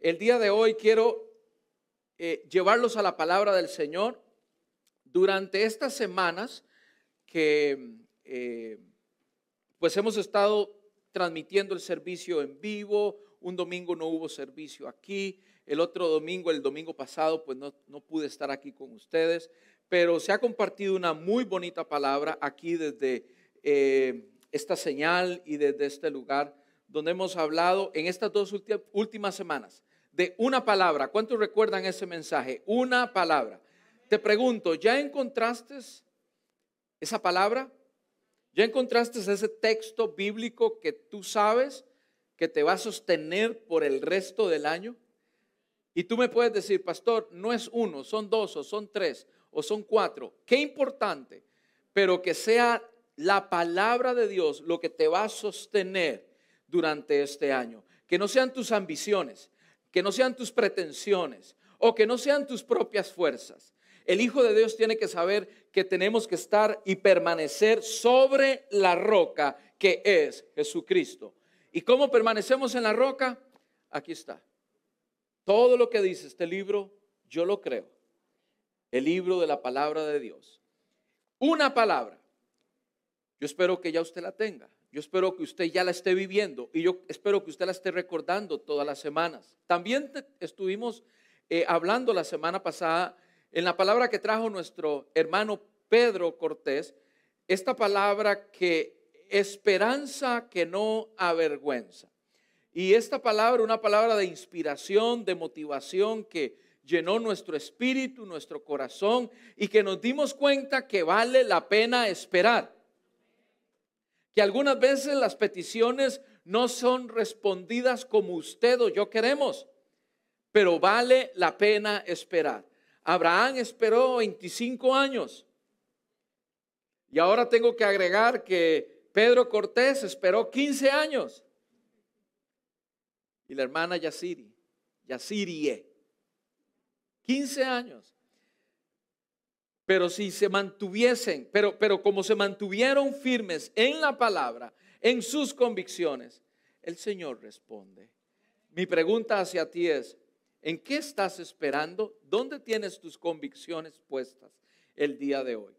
El día de hoy quiero eh, llevarlos a la palabra del Señor. Durante estas semanas que eh, pues hemos estado transmitiendo el servicio en vivo, un domingo no hubo servicio aquí, el otro domingo, el domingo pasado, pues no, pude estar aquí con ustedes, pero se ha compartido una muy bonita palabra aquí desde eh, esta señal y desde este lugar donde hemos hablado en estas dos últimas semanas de una palabra. ¿Cuántos recuerdan ese mensaje? Una palabra. Te pregunto, ¿ya encontraste esa palabra? ¿Ya encontraste ese texto bíblico que tú sabes que te va a sostener por el resto del año? Y tú me puedes decir, pastor, no es uno, son dos o son tres o son cuatro. Qué importante, pero que sea la palabra de Dios lo que te va a sostener durante este año. Que no sean tus ambiciones, que no sean tus pretensiones o que no sean tus propias fuerzas. El Hijo de Dios tiene que saber que tenemos que estar y permanecer sobre la roca que es Jesucristo. ¿Y cómo permanecemos en la roca? Aquí está. Todo lo que dice este libro, yo lo creo. El libro de la palabra de Dios. Una palabra. Yo espero que ya usted la tenga. Yo espero que usted ya la esté viviendo y yo espero que usted la esté recordando todas las semanas. También estuvimos eh, hablando la semana pasada en la palabra que trajo nuestro hermano Pedro Cortés, esta palabra que esperanza que no avergüenza. Y esta palabra, una palabra de inspiración, de motivación que llenó nuestro espíritu, nuestro corazón y que nos dimos cuenta que vale la pena esperar que algunas veces las peticiones no son respondidas como usted o yo queremos, pero vale la pena esperar. Abraham esperó 25 años y ahora tengo que agregar que Pedro Cortés esperó 15 años y la hermana Yasiri, Yasirie, 15 años. Pero si se mantuviesen, pero, pero como se mantuvieron firmes en la palabra, en sus convicciones, el Señor responde. Mi pregunta hacia ti es, ¿en qué estás esperando? ¿Dónde tienes tus convicciones puestas el día de hoy?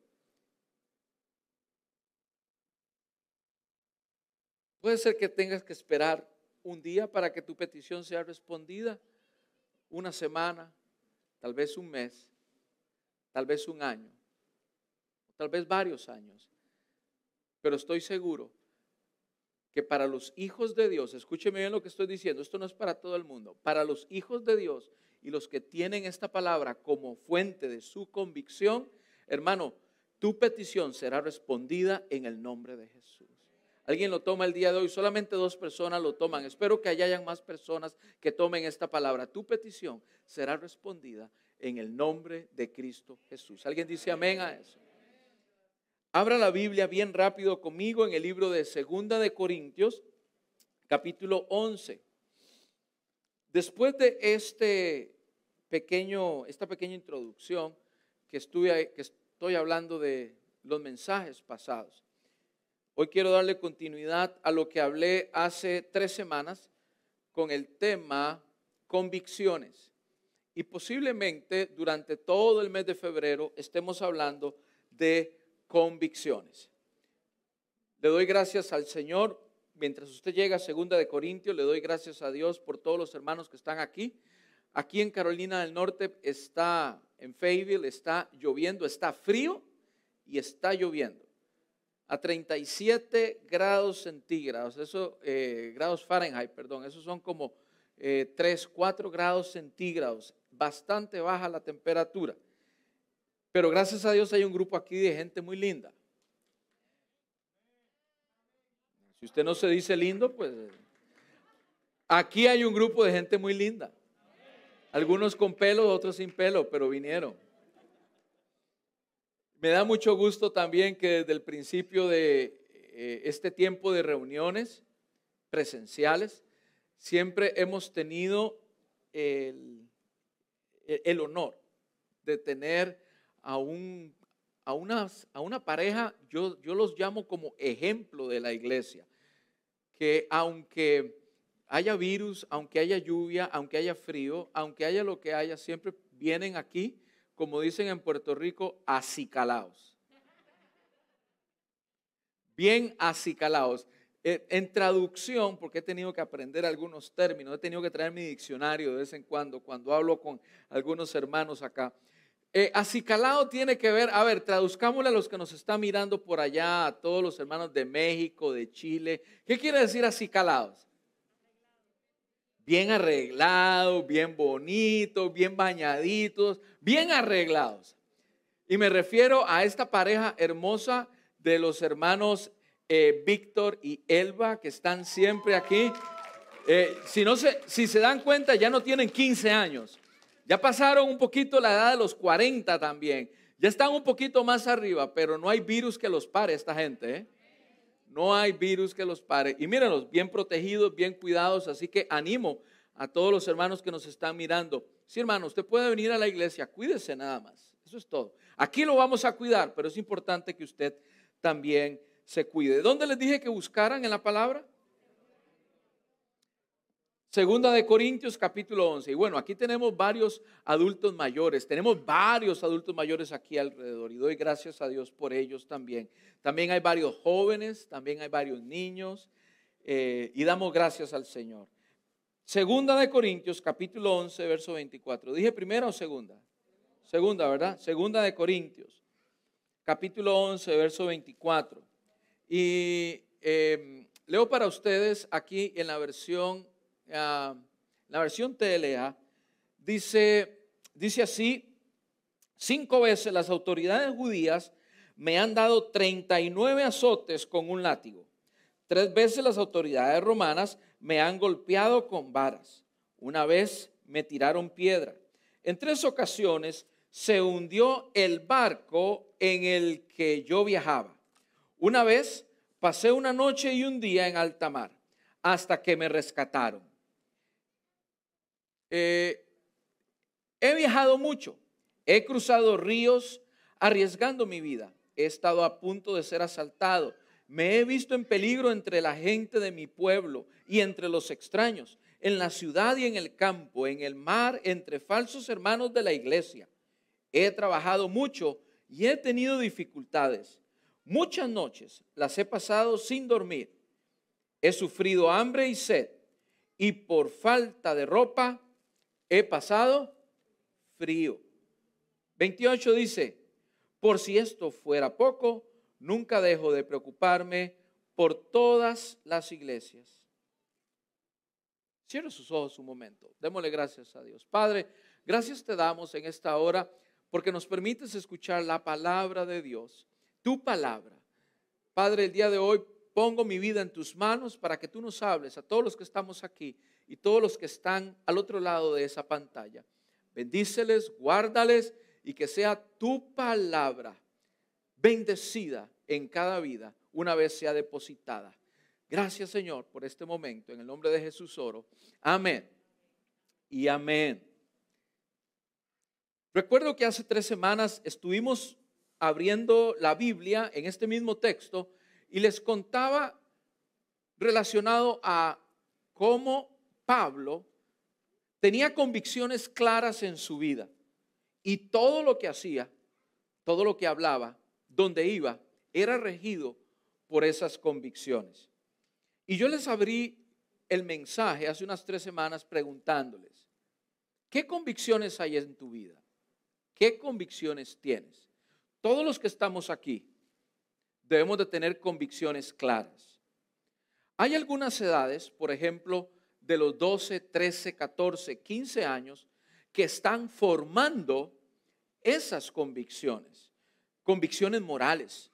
Puede ser que tengas que esperar un día para que tu petición sea respondida, una semana, tal vez un mes tal vez un año, tal vez varios años. Pero estoy seguro que para los hijos de Dios, escúcheme bien lo que estoy diciendo, esto no es para todo el mundo, para los hijos de Dios y los que tienen esta palabra como fuente de su convicción, hermano, tu petición será respondida en el nombre de Jesús. Alguien lo toma el día de hoy, solamente dos personas lo toman. Espero que allá hayan más personas que tomen esta palabra. Tu petición será respondida en el nombre de Cristo Jesús. ¿Alguien dice amén a eso? Abra la Biblia bien rápido conmigo en el libro de Segunda de Corintios, capítulo 11. Después de este pequeño, esta pequeña introducción que, estuve, que estoy hablando de los mensajes pasados, hoy quiero darle continuidad a lo que hablé hace tres semanas con el tema convicciones. Y posiblemente durante todo el mes de febrero estemos hablando de convicciones. Le doy gracias al Señor. Mientras usted llega a Segunda de Corintios, le doy gracias a Dios por todos los hermanos que están aquí. Aquí en Carolina del Norte está, en Fayetteville, está lloviendo, está frío y está lloviendo. A 37 grados centígrados, eso, eh, grados Fahrenheit, perdón, esos son como 3, eh, 4 grados centígrados bastante baja la temperatura. Pero gracias a Dios hay un grupo aquí de gente muy linda. Si usted no se dice lindo, pues aquí hay un grupo de gente muy linda. Algunos con pelo, otros sin pelo, pero vinieron. Me da mucho gusto también que desde el principio de eh, este tiempo de reuniones presenciales, siempre hemos tenido el, el honor de tener a, un, a, unas, a una pareja, yo, yo los llamo como ejemplo de la iglesia, que aunque haya virus, aunque haya lluvia, aunque haya frío, aunque haya lo que haya, siempre vienen aquí, como dicen en Puerto Rico, acicalados. Bien acicalados. Eh, en traducción, porque he tenido que aprender algunos términos, he tenido que traer mi diccionario de vez en cuando, cuando hablo con algunos hermanos acá. Eh, acicalado tiene que ver, a ver, traduzcámosle a los que nos están mirando por allá, a todos los hermanos de México, de Chile. ¿Qué quiere decir acicalados? Bien arreglados, bien bonitos, bien bañaditos, bien arreglados. Y me refiero a esta pareja hermosa de los hermanos eh, Víctor y Elba, que están siempre aquí. Eh, si, no se, si se dan cuenta, ya no tienen 15 años. Ya pasaron un poquito la edad de los 40 también. Ya están un poquito más arriba, pero no hay virus que los pare esta gente. ¿eh? No hay virus que los pare. Y mírenlos, bien protegidos, bien cuidados. Así que animo a todos los hermanos que nos están mirando. Sí, hermano, usted puede venir a la iglesia, cuídese nada más. Eso es todo. Aquí lo vamos a cuidar, pero es importante que usted también se cuide. ¿Dónde les dije que buscaran en la palabra? Segunda de Corintios capítulo 11. Y bueno, aquí tenemos varios adultos mayores, tenemos varios adultos mayores aquí alrededor y doy gracias a Dios por ellos también. También hay varios jóvenes, también hay varios niños eh, y damos gracias al Señor. Segunda de Corintios capítulo 11, verso 24. ¿Dije primera o segunda? Segunda, ¿verdad? Segunda de Corintios capítulo 11, verso 24. Y em, leo para ustedes aquí en la versión, ah, la versión TLA, dice, dice así, cinco veces las autoridades judías me han dado 39 azotes con un látigo. Tres veces las autoridades romanas me han golpeado con varas. Una vez me tiraron piedra. En tres ocasiones se hundió el barco en el que yo viajaba. Una vez pasé una noche y un día en alta mar hasta que me rescataron. Eh, he viajado mucho, he cruzado ríos arriesgando mi vida, he estado a punto de ser asaltado, me he visto en peligro entre la gente de mi pueblo y entre los extraños, en la ciudad y en el campo, en el mar, entre falsos hermanos de la iglesia. He trabajado mucho y he tenido dificultades. Muchas noches las he pasado sin dormir. He sufrido hambre y sed y por falta de ropa he pasado frío. 28 dice, por si esto fuera poco, nunca dejo de preocuparme por todas las iglesias. Cierre sus ojos un momento. Démosle gracias a Dios. Padre, gracias te damos en esta hora porque nos permites escuchar la palabra de Dios, tu palabra. Padre, el día de hoy pongo mi vida en tus manos para que tú nos hables a todos los que estamos aquí y todos los que están al otro lado de esa pantalla. Bendíceles, guárdales y que sea tu palabra bendecida en cada vida una vez sea depositada. Gracias Señor por este momento. En el nombre de Jesús oro. Amén. Y amén. Recuerdo que hace tres semanas estuvimos abriendo la Biblia en este mismo texto y les contaba relacionado a cómo Pablo tenía convicciones claras en su vida y todo lo que hacía, todo lo que hablaba, donde iba, era regido por esas convicciones. Y yo les abrí el mensaje hace unas tres semanas preguntándoles, ¿qué convicciones hay en tu vida? ¿Qué convicciones tienes? Todos los que estamos aquí debemos de tener convicciones claras. Hay algunas edades, por ejemplo, de los 12, 13, 14, 15 años, que están formando esas convicciones. Convicciones morales,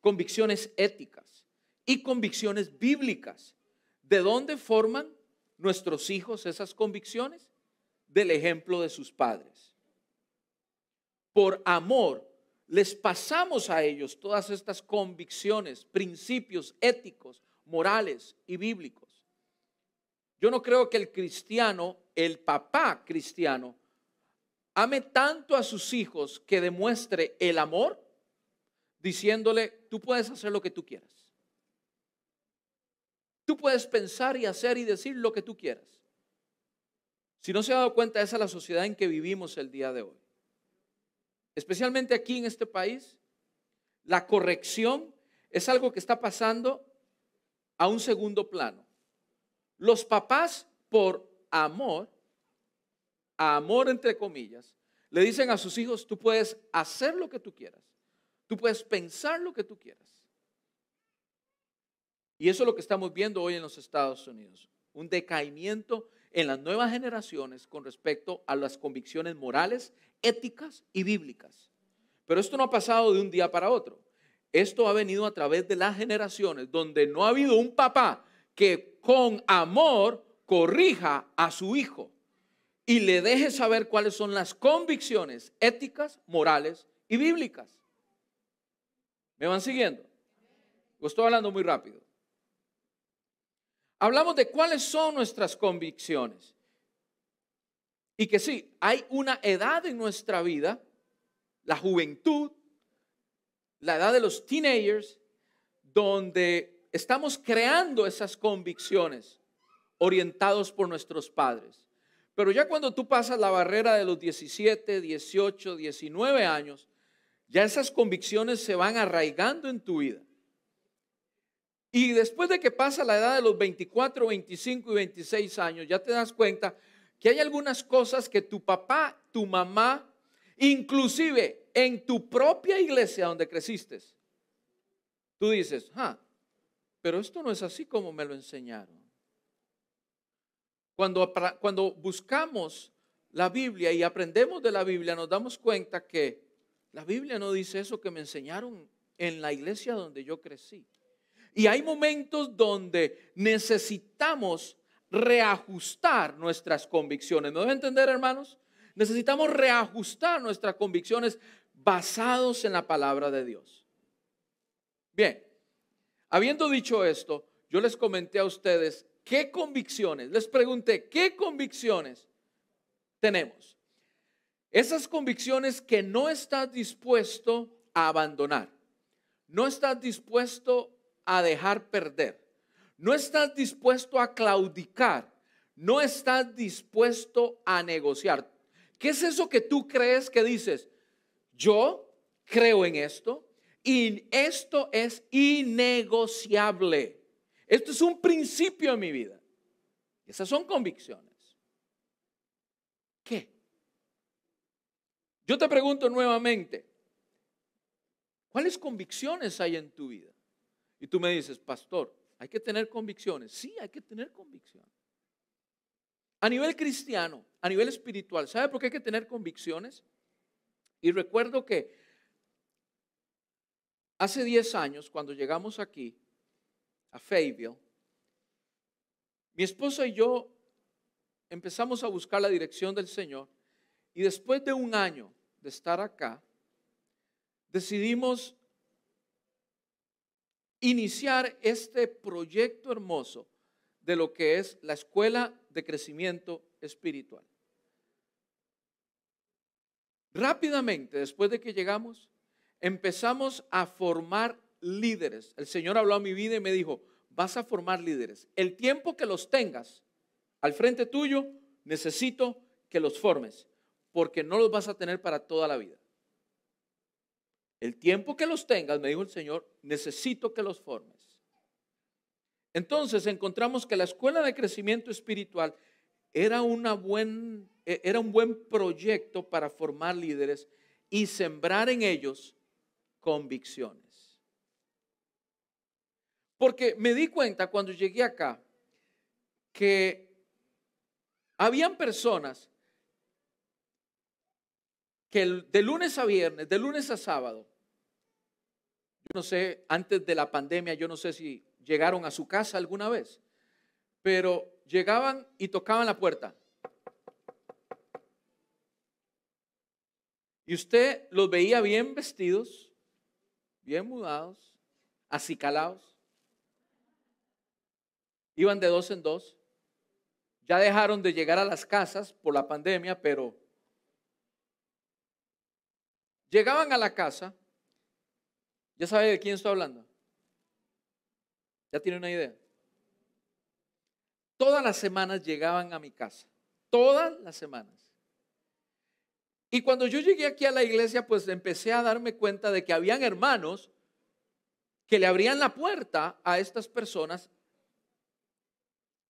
convicciones éticas y convicciones bíblicas. ¿De dónde forman nuestros hijos esas convicciones? Del ejemplo de sus padres por amor, les pasamos a ellos todas estas convicciones, principios éticos, morales y bíblicos. Yo no creo que el cristiano, el papá cristiano, ame tanto a sus hijos que demuestre el amor diciéndole, tú puedes hacer lo que tú quieras. Tú puedes pensar y hacer y decir lo que tú quieras. Si no se ha dado cuenta, esa es la sociedad en que vivimos el día de hoy. Especialmente aquí en este país, la corrección es algo que está pasando a un segundo plano. Los papás, por amor, amor entre comillas, le dicen a sus hijos, tú puedes hacer lo que tú quieras, tú puedes pensar lo que tú quieras. Y eso es lo que estamos viendo hoy en los Estados Unidos, un decaimiento en las nuevas generaciones con respecto a las convicciones morales, éticas y bíblicas. Pero esto no ha pasado de un día para otro. Esto ha venido a través de las generaciones donde no ha habido un papá que con amor corrija a su hijo y le deje saber cuáles son las convicciones éticas, morales y bíblicas. ¿Me van siguiendo? Estoy hablando muy rápido. Hablamos de cuáles son nuestras convicciones. Y que sí, hay una edad en nuestra vida, la juventud, la edad de los teenagers, donde estamos creando esas convicciones orientados por nuestros padres. Pero ya cuando tú pasas la barrera de los 17, 18, 19 años, ya esas convicciones se van arraigando en tu vida. Y después de que pasa la edad de los 24, 25 y 26 años, ya te das cuenta que hay algunas cosas que tu papá, tu mamá, inclusive en tu propia iglesia donde creciste, tú dices, ah, pero esto no es así como me lo enseñaron. Cuando, cuando buscamos la Biblia y aprendemos de la Biblia, nos damos cuenta que la Biblia no dice eso que me enseñaron en la iglesia donde yo crecí. Y hay momentos donde necesitamos reajustar nuestras convicciones. ¿Me deben entender, hermanos? Necesitamos reajustar nuestras convicciones basados en la palabra de Dios. Bien, habiendo dicho esto, yo les comenté a ustedes qué convicciones, les pregunté, ¿qué convicciones tenemos? Esas convicciones que no estás dispuesto a abandonar, no estás dispuesto a dejar perder. No estás dispuesto a claudicar. No estás dispuesto a negociar. ¿Qué es eso que tú crees que dices? Yo creo en esto y esto es innegociable. Esto es un principio en mi vida. Esas son convicciones. ¿Qué? Yo te pregunto nuevamente, ¿cuáles convicciones hay en tu vida? Y tú me dices, pastor, hay que tener convicciones. Sí, hay que tener convicciones. A nivel cristiano, a nivel espiritual, ¿sabe por qué hay que tener convicciones? Y recuerdo que hace 10 años, cuando llegamos aquí, a Fayetteville, mi esposa y yo empezamos a buscar la dirección del Señor y después de un año de estar acá, decidimos iniciar este proyecto hermoso de lo que es la escuela de crecimiento espiritual. Rápidamente, después de que llegamos, empezamos a formar líderes. El Señor habló a mi vida y me dijo, vas a formar líderes. El tiempo que los tengas al frente tuyo, necesito que los formes, porque no los vas a tener para toda la vida. El tiempo que los tengas, me dijo el Señor, necesito que los formes. Entonces encontramos que la escuela de crecimiento espiritual era, una buen, e, era un buen proyecto para formar líderes y sembrar en ellos convicciones. Porque me di cuenta cuando llegué acá que habían personas que de lunes a viernes, de lunes a sábado, no sé, antes de la pandemia, yo no sé si llegaron a su casa alguna vez, pero llegaban y tocaban la puerta. Y usted los veía bien vestidos, bien mudados, acicalados. Iban de dos en dos. Ya dejaron de llegar a las casas por la pandemia, pero llegaban a la casa ¿Ya sabe de quién estoy hablando? ¿Ya tiene una idea? todas las semanas llegaban a mi casa, todas las semanas. Y cuando yo llegué aquí a la iglesia, pues empecé a darme cuenta de que habían hermanos que le abrían la puerta a estas personas,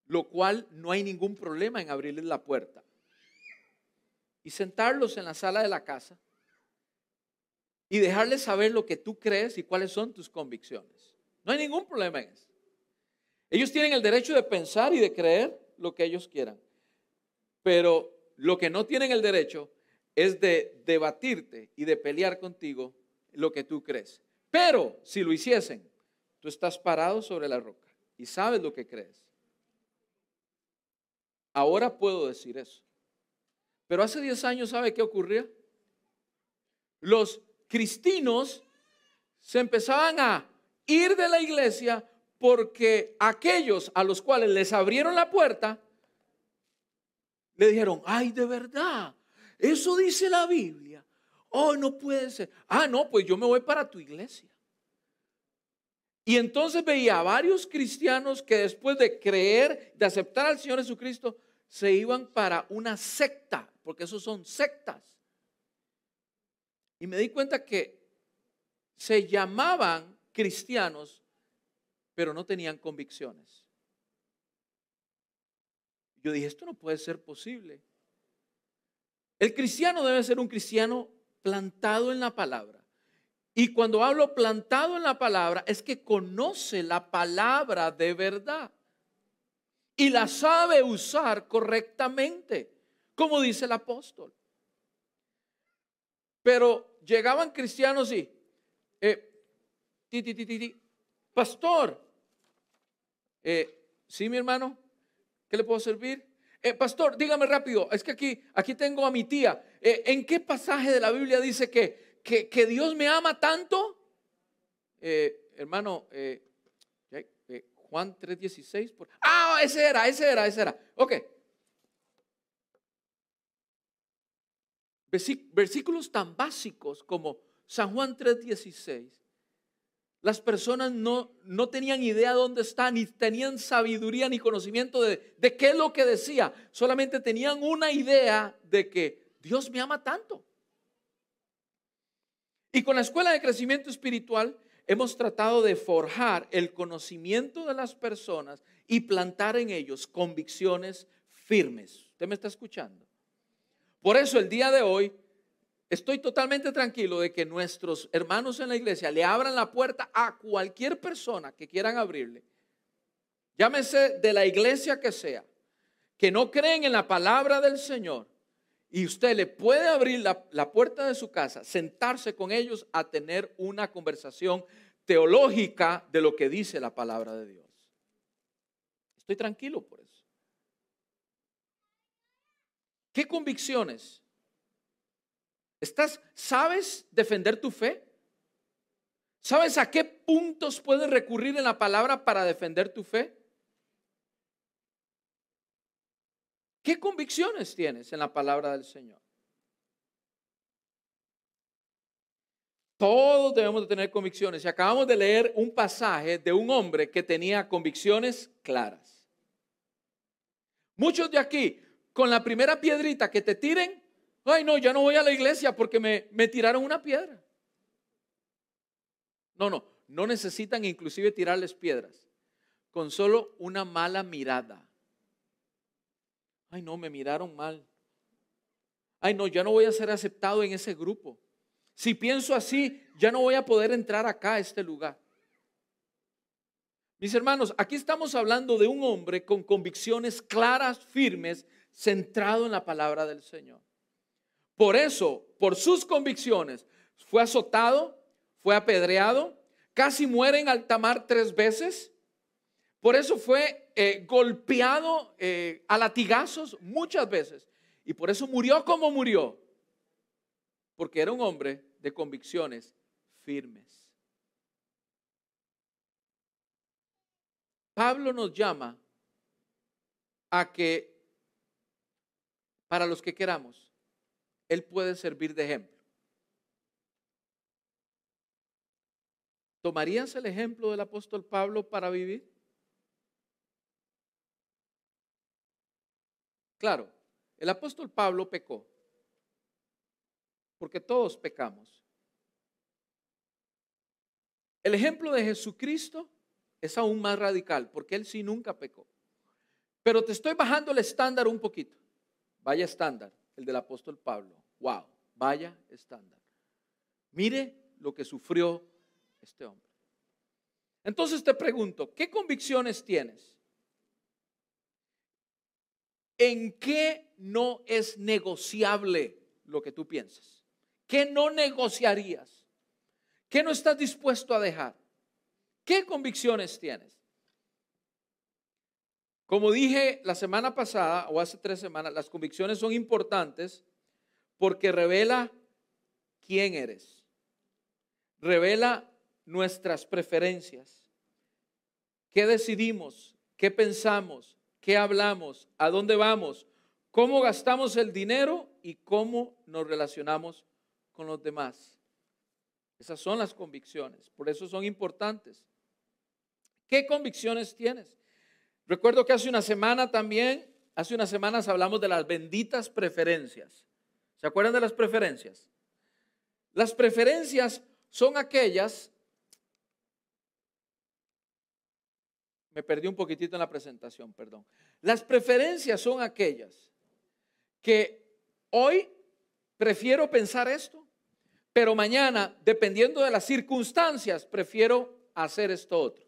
lo cual no hay ningún problema en abrirles la puerta. Y sentarlos en la sala de la casa y dejarles saber lo que tú crees y cuáles son tus convicciones. No hay ningún problema en eso. Ellos tienen el derecho de pensar y de creer lo que ellos quieran. Pero lo que no tienen el derecho es de debatirte y de pelear contigo lo que tú crees. Pero si lo hiciesen, tú estás parado sobre la roca y sabes lo que crees. Ahora puedo decir eso. Pero hace 10 años, ¿sabe qué ocurría? Los cristinos se empezaban a ir de la iglesia porque aquellos a los cuales les abrieron la puerta, le dijeron, ay, de verdad, eso dice la Biblia. Oh, no puede ser. Ah, no, pues yo me voy para tu iglesia. Y entonces veía a varios cristianos que después de creer, de aceptar al Señor Jesucristo, se iban para una secta, porque esos son sectas. Y me di cuenta que se llamaban cristianos, pero no tenían convicciones. Yo dije, esto no puede ser posible. El cristiano debe ser un cristiano plantado en la palabra. Y cuando hablo plantado en la palabra, es que conoce la palabra de verdad y la sabe usar correctamente, como dice el apóstol. Pero llegaban cristianos y, eh, pastor, eh, sí, mi hermano, ¿qué le puedo servir? Eh, pastor, dígame rápido, es que aquí, aquí tengo a mi tía. Eh, ¿En qué pasaje de la Biblia dice que, que, Dios me ama tanto? Hermano, Juan 3:16. Ah, ese era, ese era, ese era. Ok. Versículos tan básicos como San Juan 3:16 las personas no, no tenían idea dónde está, ni tenían sabiduría ni conocimiento de, de qué es lo que decía. Solamente tenían una idea de que Dios me ama tanto. Y con la escuela de crecimiento espiritual hemos tratado de forjar el conocimiento de las personas y plantar en ellos convicciones firmes. ¿Usted me está escuchando? Por eso el día de hoy Estoy totalmente tranquilo de que nuestros hermanos en la iglesia le abran la puerta a cualquier persona que quieran abrirle. Llámese de la iglesia que sea, que no creen en la palabra del Señor. Y usted le puede abrir la, puerta de su casa, sentarse con ellos a tener una conversación teológica de lo que dice la palabra de Dios. Estoy tranquilo por eso. ¿Qué convicciones ¿Estás, ¿Sabes defender tu fe? ¿Sabes a qué puntos puedes recurrir en la palabra para defender tu fe? ¿Qué convicciones tienes en la palabra del Señor? Todos debemos de tener convicciones. Y acabamos de leer un pasaje de un hombre que tenía convicciones claras. Muchos de aquí, con la primera piedrita que te tiren, Ay, no, ya no voy a la iglesia porque me, me tiraron una piedra. No, no, no necesitan inclusive tirarles piedras. Con solo una mala mirada. Ay, no, me miraron mal. Ay, no, ya no voy a ser aceptado en ese grupo. Si pienso así, ya no voy a poder entrar acá a este lugar. Mis hermanos, aquí estamos hablando de un hombre con convicciones claras, firmes, centrado en la palabra del Señor. Por eso, por sus convicciones, fue azotado, fue apedreado, casi muere en alta mar tres veces. Por eso fue eh, golpeado eh, a latigazos muchas veces. Y por eso murió como murió. Porque era un hombre de convicciones firmes. Pablo nos llama a que, para los que queramos, él puede servir de ejemplo. ¿Tomarías el ejemplo del apóstol Pablo para vivir? Claro, el apóstol Pablo pecó, porque todos pecamos. El ejemplo de Jesucristo es aún más radical, porque él sí nunca pecó. Pero te estoy bajando el estándar un poquito. Vaya estándar, el del apóstol Pablo. Wow, vaya estándar. Mire lo que sufrió este hombre. Entonces te pregunto, ¿qué convicciones tienes? ¿En qué no es negociable lo que tú piensas? ¿Qué no negociarías? ¿Qué no estás dispuesto a dejar? ¿Qué convicciones tienes? Como dije la semana pasada o hace tres semanas, las convicciones son importantes porque revela quién eres. Revela nuestras preferencias. ¿Qué decidimos? ¿Qué pensamos? ¿Qué hablamos? ¿A dónde vamos? ¿Cómo gastamos el dinero? Y cómo nos relacionamos con los demás. Esas son las convicciones. Por eso son importantes. ¿Qué convicciones tienes? Recuerdo que hace una semana también, hace unas semanas hablamos de las benditas preferencias. ¿Se acuerdan de las preferencias? Las preferencias son aquellas Me perdí un poquitito en la presentación, perdón. Las preferencias son aquellas que hoy prefiero pensar esto, pero mañana, dependiendo de las circunstancias, prefiero hacer esto otro.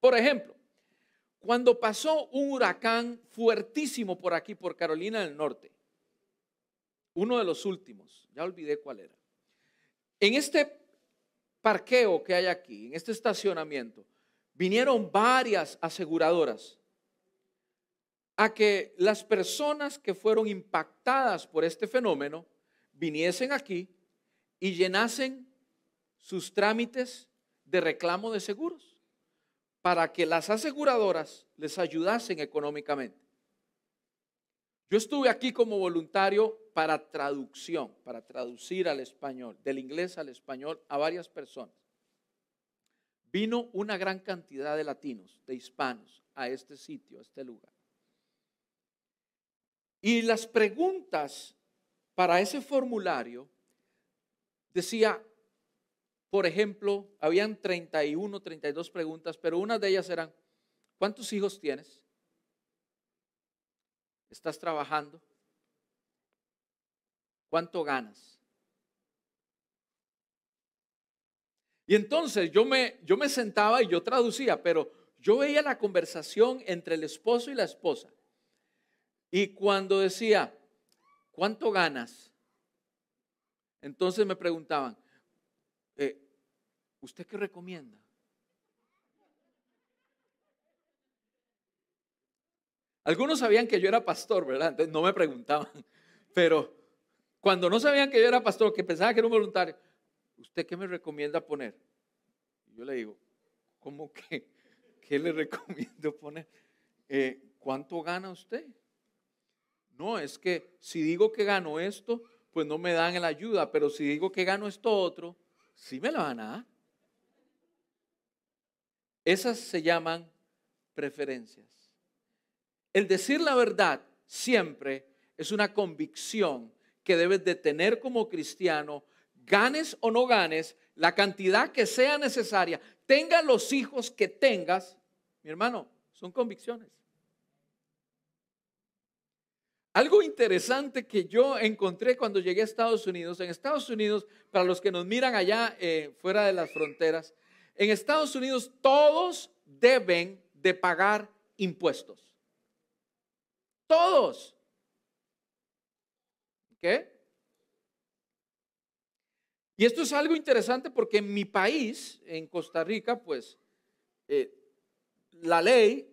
Por ejemplo, cuando pasó un huracán fuertísimo por aquí, por Carolina del Norte, uno de los últimos, ya olvidé cuál era. En este parqueo que hay aquí, en este estacionamiento, vinieron varias aseguradoras a que las personas que fueron impactadas por este fenómeno viniesen aquí y llenasen sus trámites de reclamo de seguros para que las aseguradoras les ayudasen económicamente. Yo estuve aquí como voluntario para traducción, para traducir al español, del inglés al español a varias personas vino una gran cantidad de latinos, de hispanos, a este sitio, a este lugar. Y las preguntas para ese formulario decía, por ejemplo, habían 31, 32 preguntas, pero una de ellas eran, ¿cuántos hijos tienes? ¿Estás trabajando? ¿Cuánto ganas? Y entonces yo me, yo me sentaba y yo traducía, pero yo veía la conversación entre el esposo y la esposa. Y cuando decía, ¿cuánto ganas? Entonces me preguntaban, eh, ¿usted qué recomienda? Algunos sabían que yo era pastor, ¿verdad? Entonces no me preguntaban. Pero cuando no sabían que yo era pastor, que pensaban que era un voluntario, ¿usted qué me recomienda poner? yo le digo, ¿cómo que? ¿Qué le recomiendo poner? Eh, ¿Cuánto gana usted? No, es que si digo que gano esto, pues no me dan la ayuda, pero si digo que gano esto otro, sí me la van a dar. Esas se llaman preferencias. El decir la verdad siempre es una convicción que debes de tener como cristiano ganes o no ganes, la cantidad que sea necesaria, tengas los hijos que tengas, mi hermano, son convicciones. Algo interesante que yo encontré cuando llegué a Estados Unidos, en Estados Unidos, para los que nos miran allá eh, fuera de las fronteras, en Estados Unidos todos deben de pagar impuestos. Todos. ¿Qué? Y esto es algo interesante porque en mi país, en Costa Rica, pues eh, la ley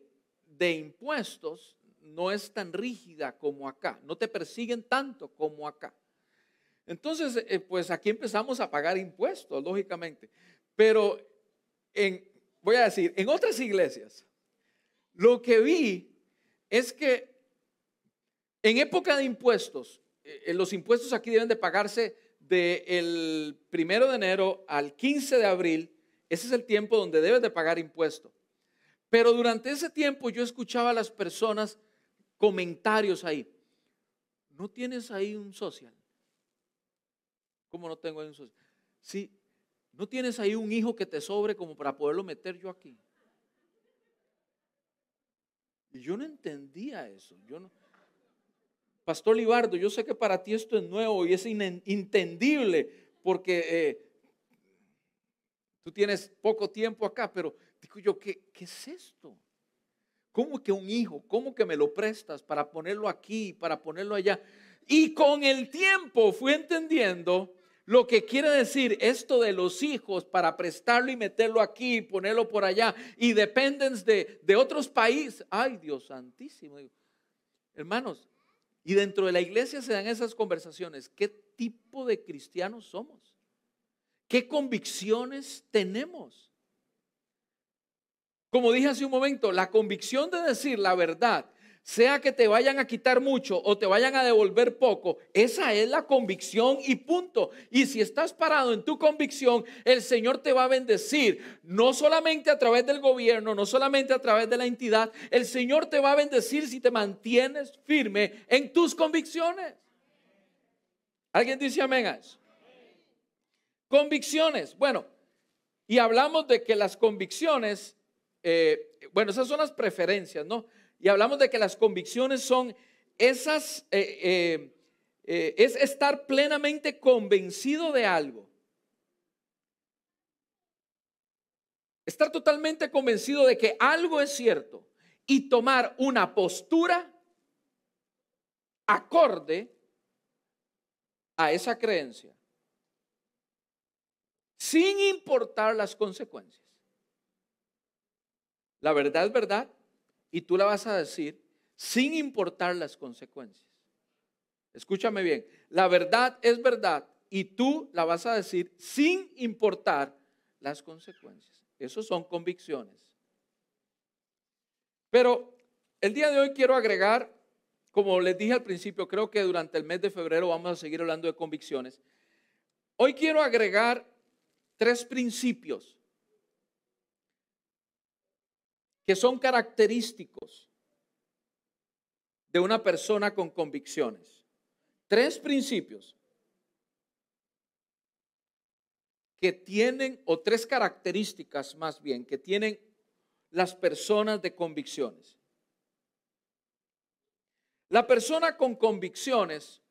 de impuestos no es tan rígida como acá, no te persiguen tanto como acá. Entonces, eh, pues aquí empezamos a pagar impuestos, lógicamente. Pero en, voy a decir, en otras iglesias, lo que vi es que en época de impuestos, eh, los impuestos aquí deben de pagarse del primero de enero al 15 de abril, ese es el tiempo donde debes de pagar impuesto. Pero durante ese tiempo yo escuchaba a las personas comentarios ahí. ¿No tienes ahí un social? ¿Cómo no tengo ahí un social? Sí, ¿no tienes ahí un hijo que te sobre como para poderlo meter yo aquí? Y yo no entendía eso. Yo no. Pastor Libardo, yo sé que para ti esto es nuevo y es inentendible porque eh, tú tienes poco tiempo acá, pero digo yo, ¿qué, ¿qué es esto? ¿Cómo que un hijo? ¿Cómo que me lo prestas para ponerlo aquí, para ponerlo allá? Y con el tiempo fui entendiendo lo que quiere decir esto de los hijos para prestarlo y meterlo aquí, y ponerlo por allá, y dependen de, de otros países. Ay, Dios santísimo. Hermanos, y dentro de la iglesia se dan esas conversaciones. ¿Qué tipo de cristianos somos? ¿Qué convicciones tenemos? Como dije hace un momento, la convicción de decir la verdad, sea que te vayan a quitar mucho o te vayan a devolver poco, esa es la convicción y punto. Y si estás parado en tu convicción, el Señor te va a bendecir, no solamente a través del gobierno, no solamente a través de la entidad, el Señor te va a bendecir si te mantienes firme en tus convicciones. ¿Alguien dice amén a eso? Convicciones. Bueno, y hablamos de que las convicciones eh, bueno, esas son las preferencias, ¿no? Y hablamos de que las convicciones son esas, eh, eh, es estar plenamente convencido de algo. Estar totalmente convencido de que algo es cierto y tomar una postura acorde a esa creencia, sin importar las consecuencias. La verdad es verdad y tú la vas a decir sin importar las consecuencias. Escúchame bien, la verdad es verdad y tú la vas a decir sin importar las consecuencias. Eso son convicciones. Pero el día de hoy quiero agregar, como les dije al principio, creo que durante el mes de febrero vamos a seguir hablando de convicciones. Hoy quiero agregar tres principios que son característicos de una persona con convicciones. Tres principios que tienen, o tres características más bien, que tienen las personas de convicciones. La persona con convicciones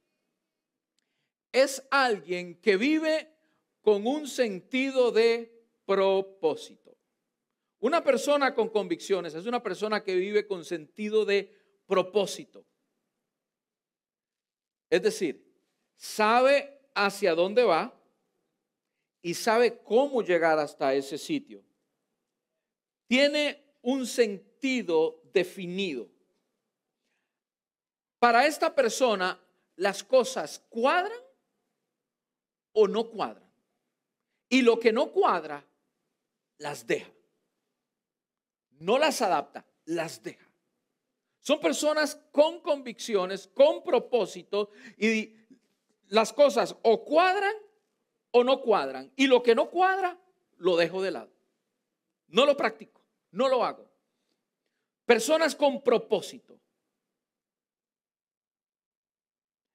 es alguien que vive con un sentido de propósito. Una persona con convicciones es una persona que vive con sentido de propósito. Es decir, sabe hacia dónde va y sabe cómo llegar hasta ese sitio. Tiene un sentido definido. Para esta persona, las cosas cuadran o no cuadran. Y lo que no cuadra, las deja no las adapta, las deja. Son personas con convicciones, con propósito y las cosas o cuadran o no cuadran. Y lo que no cuadra, lo dejo de lado. No lo practico, no lo hago. Personas con propósito.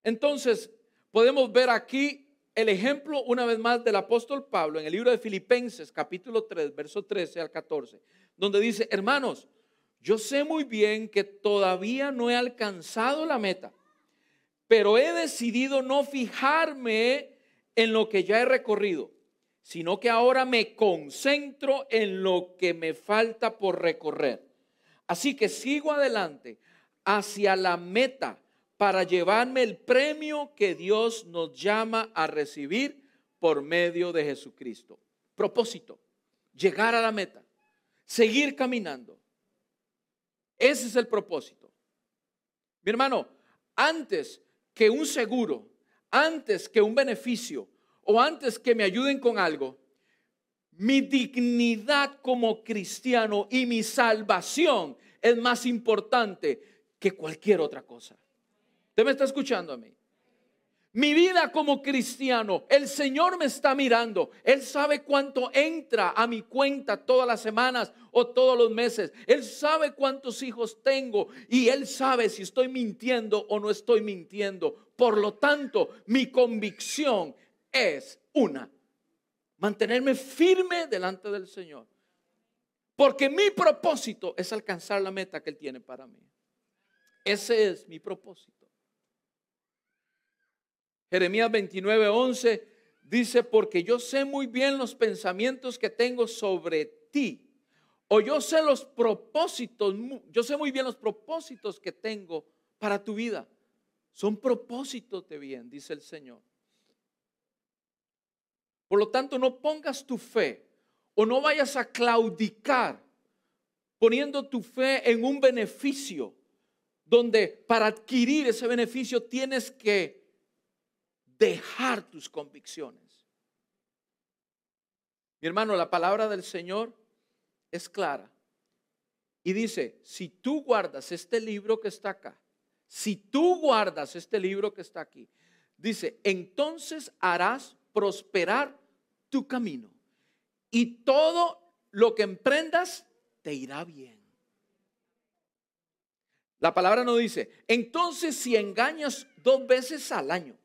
Entonces, podemos ver aquí el ejemplo una vez más del apóstol Pablo en el libro de Filipenses capítulo 3, verso 13 al 14 donde dice, hermanos, yo sé muy bien que todavía no he alcanzado la meta, pero he decidido no fijarme en lo que ya he recorrido, sino que ahora me concentro en lo que me falta por recorrer. Así que sigo adelante hacia la meta para llevarme el premio que Dios nos llama a recibir por medio de Jesucristo. Propósito, llegar a la meta seguir caminando. Ese es el propósito. Mi hermano, antes que un seguro, antes que un beneficio o antes que me ayuden con algo, mi dignidad como cristiano y mi salvación es más importante que cualquier otra cosa. ¿Usted me está escuchando a mí? Mi vida como cristiano, el Señor me está mirando. Él sabe cuánto entra a mi cuenta todas las semanas o todos los meses. Él sabe cuántos hijos tengo y Él sabe si estoy mintiendo o no estoy mintiendo. Por lo tanto, mi convicción es una, mantenerme firme delante del Señor. Porque mi propósito es alcanzar la meta que Él tiene para mí. Ese es mi propósito. Jeremías 29, 11 dice, porque yo sé muy bien los pensamientos que tengo sobre ti. O yo sé los propósitos, yo sé muy bien los propósitos que tengo para tu vida. Son propósitos de bien, dice el Señor. Por lo tanto, no pongas tu fe o no vayas a claudicar poniendo tu fe en un beneficio donde para adquirir ese beneficio tienes que dejar tus convicciones. Mi hermano, la palabra del Señor es clara. Y dice, si tú guardas este libro que está acá, si tú guardas este libro que está aquí, dice, entonces harás prosperar tu camino y todo lo que emprendas te irá bien. La palabra no dice, entonces si engañas dos veces al año,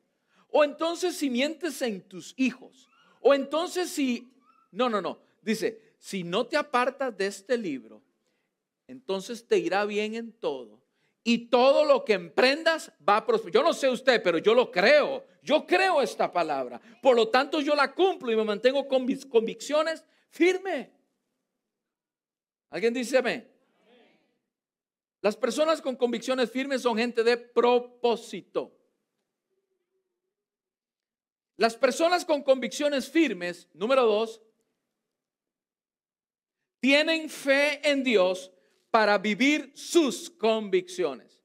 o entonces si mientes en tus hijos. O entonces si... No, no, no. Dice, si no te apartas de este libro, entonces te irá bien en todo. Y todo lo que emprendas va a prosperar. Yo no sé usted, pero yo lo creo. Yo creo esta palabra. Por lo tanto, yo la cumplo y me mantengo con mis convicciones firme. ¿Alguien dice amén? Las personas con convicciones firmes son gente de propósito. Las personas con convicciones firmes, número dos, tienen fe en Dios para vivir sus convicciones.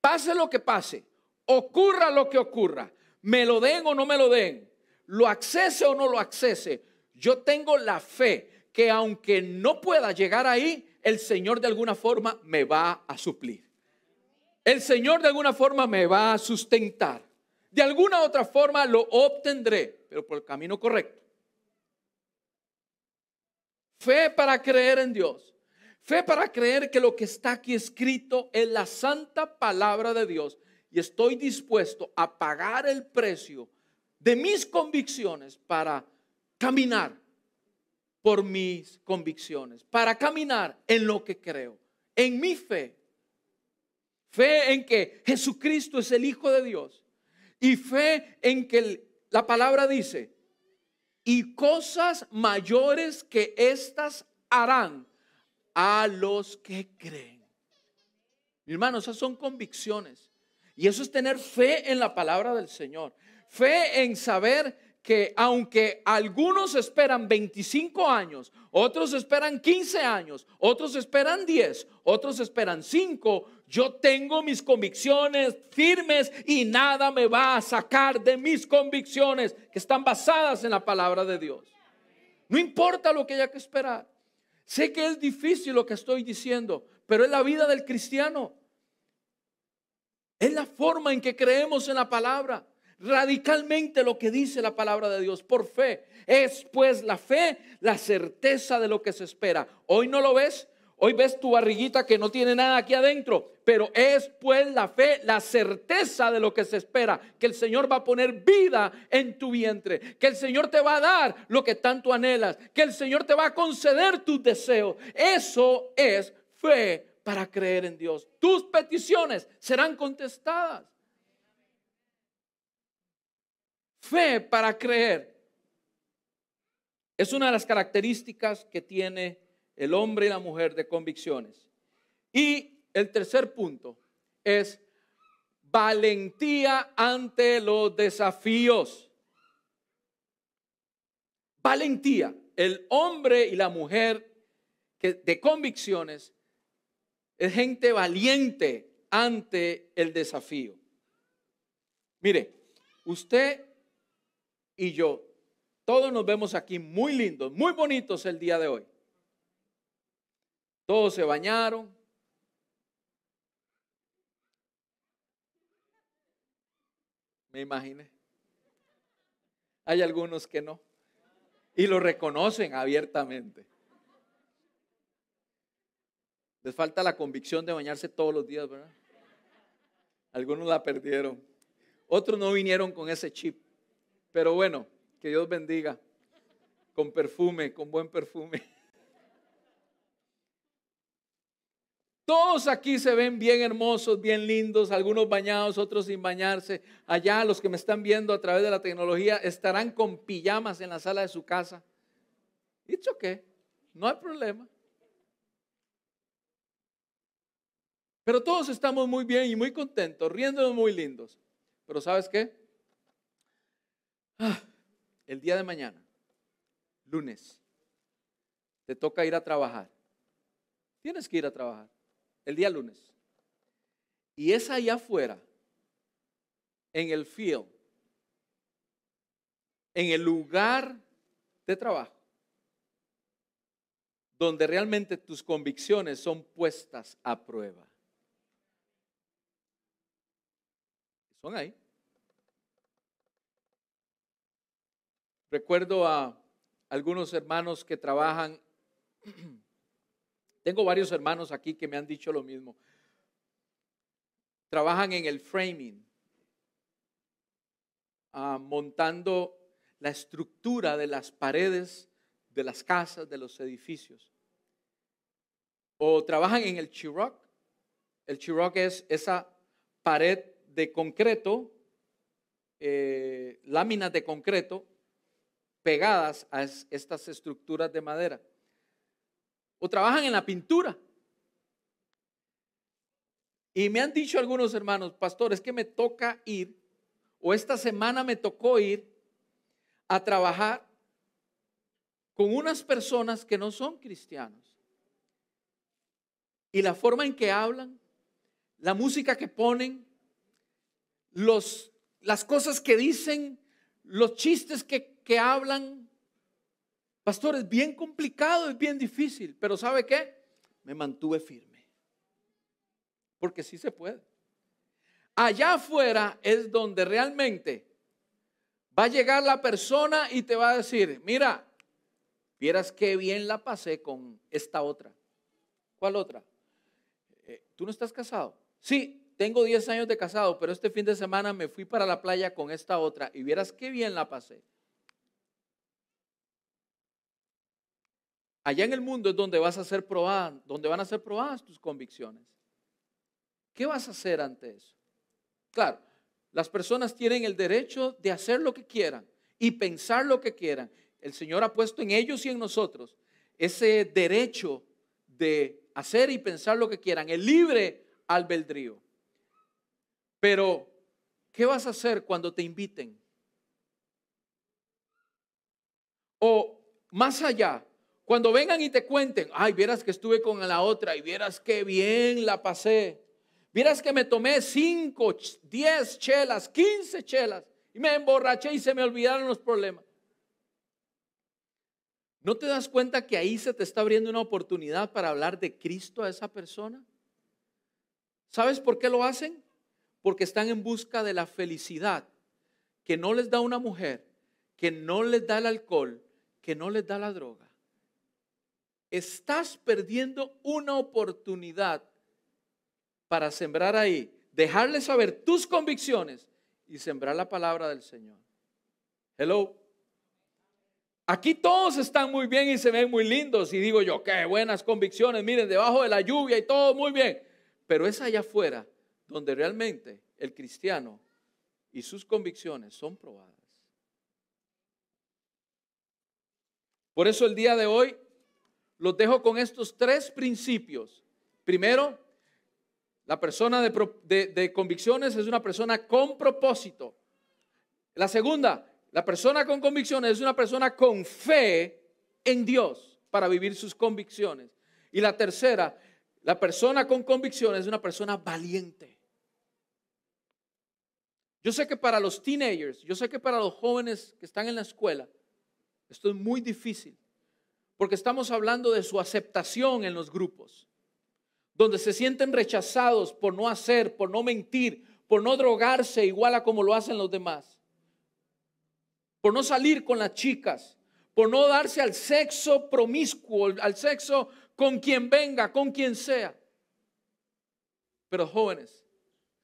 Pase lo que pase, ocurra lo que ocurra, me lo den o no me lo den, lo accese o no lo accese, yo tengo la fe que aunque no pueda llegar ahí, el Señor de alguna forma me va a suplir. El Señor de alguna forma me va a sustentar. De alguna otra forma lo obtendré, pero por el camino correcto. Fe para creer en Dios. Fe para creer que lo que está aquí escrito es la santa palabra de Dios y estoy dispuesto a pagar el precio de mis convicciones para caminar por mis convicciones, para caminar en lo que creo, en mi fe. Fe en que Jesucristo es el Hijo de Dios y fe en que la palabra dice, y cosas mayores que éstas harán a los que creen. Mi hermano, esas son convicciones. Y eso es tener fe en la palabra del Señor. Fe en saber que aunque algunos esperan 25 años, otros esperan 15 años, otros esperan 10, otros esperan 5, yo tengo mis convicciones firmes y nada me va a sacar de mis convicciones que están basadas en la palabra de Dios. No importa lo que haya que esperar. Sé que es difícil lo que estoy diciendo, pero es la vida del cristiano. Es la forma en que creemos en la palabra radicalmente lo que dice la palabra de Dios por fe. Es pues la fe la certeza de lo que se espera. Hoy no lo ves, hoy ves tu barriguita que no tiene nada aquí adentro, pero es pues la fe la certeza de lo que se espera, que el Señor va a poner vida en tu vientre, que el Señor te va a dar lo que tanto anhelas, que el Señor te va a conceder tus deseos. Eso es fe para creer en Dios. Tus peticiones serán contestadas. Fe para creer es una de las características que tiene el hombre y la mujer de convicciones. Y el tercer punto es valentía ante los desafíos. Valentía. El hombre y la mujer que de convicciones es gente valiente ante el desafío. Mire, usted y yo, todos nos vemos aquí muy lindos, muy bonitos el día de hoy. Todos se bañaron. Me imaginé. Hay algunos que no. Y lo reconocen abiertamente. Les falta la convicción de bañarse todos los días, ¿verdad? Algunos la perdieron. Otros no vinieron con ese chip. Pero bueno, que Dios bendiga. Con perfume, con buen perfume. Todos aquí se ven bien hermosos, bien lindos, algunos bañados, otros sin bañarse. Allá los que me están viendo a través de la tecnología estarán con pijamas en la sala de su casa. Dicho que no hay problema. Pero todos estamos muy bien y muy contentos, riéndonos muy lindos. Pero ¿sabes qué? El día de mañana, lunes, te toca ir a trabajar. Tienes que ir a trabajar el día lunes. Y es allá afuera, en el field, en el lugar de trabajo, donde realmente tus convicciones son puestas a prueba. Son ahí. Recuerdo a algunos hermanos que trabajan Tengo varios hermanos aquí que me han dicho lo mismo. Trabajan en el framing, ah, montando la estructura de las paredes de las casas, de los edificios. O trabajan en el Chiroc. El Chiroc es esa pared de concreto, eh, láminas de concreto pegadas a estas estructuras de madera o trabajan en la pintura. Y me han dicho algunos hermanos, pastores, que me toca ir, o esta semana me tocó ir a trabajar con unas personas que no son cristianos. Y la forma en que hablan, la música que ponen, los, las cosas que dicen, los chistes que, que hablan, Pastor, es bien complicado, es bien difícil, pero ¿sabe qué? Me mantuve firme. Porque sí se puede. Allá afuera es donde realmente va a llegar la persona y te va a decir, mira, vieras qué bien la pasé con esta otra. ¿Cuál otra? Eh, ¿Tú no estás casado? Sí, tengo 10 años de casado, pero este fin de semana me fui para la playa con esta otra y vieras qué bien la pasé. Allá en el mundo es donde vas a ser probada, donde van a ser probadas tus convicciones. ¿Qué vas a hacer ante eso? Claro, las personas tienen el derecho de hacer lo que quieran y pensar lo que quieran. El Señor ha puesto en ellos y en nosotros ese derecho de hacer y pensar lo que quieran, el libre albedrío. Pero, ¿qué vas a hacer cuando te inviten? O más allá, cuando vengan y te cuenten, ay, vieras que estuve con la otra y vieras qué bien la pasé. Vieras que me tomé 5, 10 chelas, 15 chelas y me emborraché y se me olvidaron los problemas. ¿No te das cuenta que ahí se te está abriendo una oportunidad para hablar de Cristo a esa persona? ¿Sabes por qué lo hacen? Porque están en busca de la felicidad que no les da una mujer, que no les da el alcohol, que no les da la droga estás perdiendo una oportunidad para sembrar ahí, dejarle saber tus convicciones y sembrar la palabra del Señor. Hello. Aquí todos están muy bien y se ven muy lindos y digo yo, qué buenas convicciones, miren, debajo de la lluvia y todo muy bien. Pero es allá afuera donde realmente el cristiano y sus convicciones son probadas. Por eso el día de hoy los dejo con estos tres principios. Primero, la persona de, convicciones es una persona con propósito. La segunda, la persona con convicciones es una persona con fe en Dios para vivir sus convicciones. Y la tercera, la persona con convicciones es una persona valiente. Yo sé que para los teenagers, yo sé que para los jóvenes que están en la escuela, esto es muy difícil porque estamos hablando de su aceptación en los grupos, donde se sienten rechazados por no hacer, por no mentir, por no drogarse igual a como lo hacen los demás. por no salir con las chicas, por no darse al sexo promiscuo, al sexo con quien venga, con quien sea. Pero jóvenes,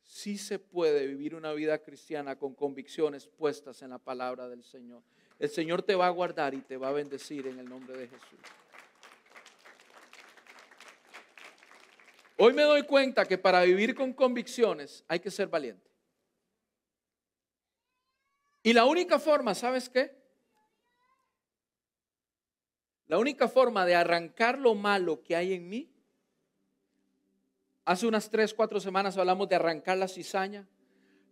sí se puede vivir una vida cristiana con convicciones puestas en la palabra del Señor. El Señor te va a guardar y te va a bendecir en el nombre de Jesús. Hoy me doy cuenta que para vivir con convicciones hay que ser valiente. Y la única forma, ¿sabes qué? La única forma de arrancar lo malo que hay en mí. Hace unas tres, cuatro semanas hablamos de arrancar la cizaña.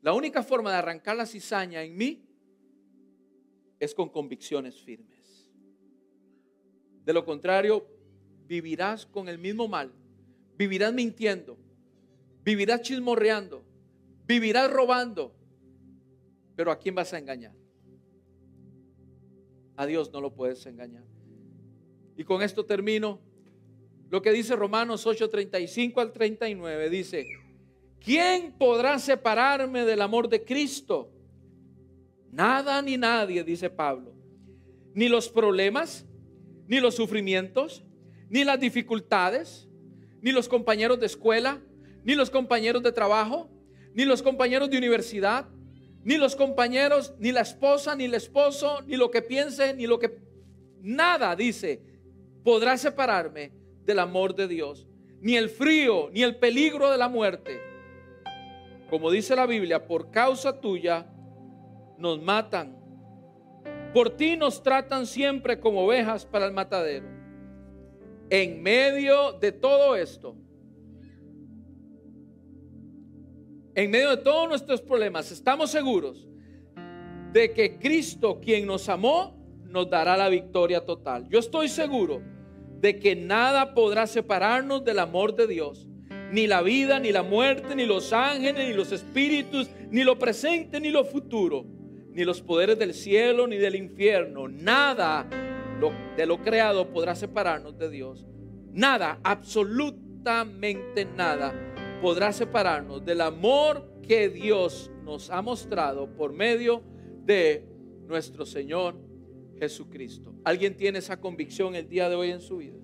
La única forma de arrancar la cizaña en mí es con convicciones firmes. De lo contrario, vivirás con el mismo mal vivirás mintiendo, vivirás chismorreando, vivirás robando. Pero ¿a quién vas a engañar? A Dios no lo puedes engañar. Y con esto termino. Lo que dice Romanos 8:35 al 39 dice, ¿quién podrá separarme del amor de Cristo? Nada ni nadie, dice Pablo. Ni los problemas, ni los sufrimientos, ni las dificultades, ni los compañeros de escuela, ni los compañeros de trabajo, ni los compañeros de universidad, ni los compañeros, ni la esposa, ni el esposo, ni lo que piense, ni lo que... Nada, dice, podrá separarme del amor de Dios. Ni el frío, ni el peligro de la muerte. Como dice la Biblia, por causa tuya nos matan. Por ti nos tratan siempre como ovejas para el matadero en medio de todo esto, en medio de todos nuestros problemas, estamos seguros de que Cristo, quien nos amó, nos dará la victoria total. Yo estoy seguro de que nada podrá separarnos del amor de Dios. Ni la vida, ni la muerte, ni los ángeles, ni los espíritus, ni lo presente, ni lo futuro, ni los poderes del cielo, ni del infierno. Nada de lo creado podrá separarnos de Dios. Nada, absolutamente nada podrá separarnos del amor que Dios nos ha mostrado por medio de nuestro Señor Jesucristo. ¿Alguien tiene esa convicción el día de hoy en su vida?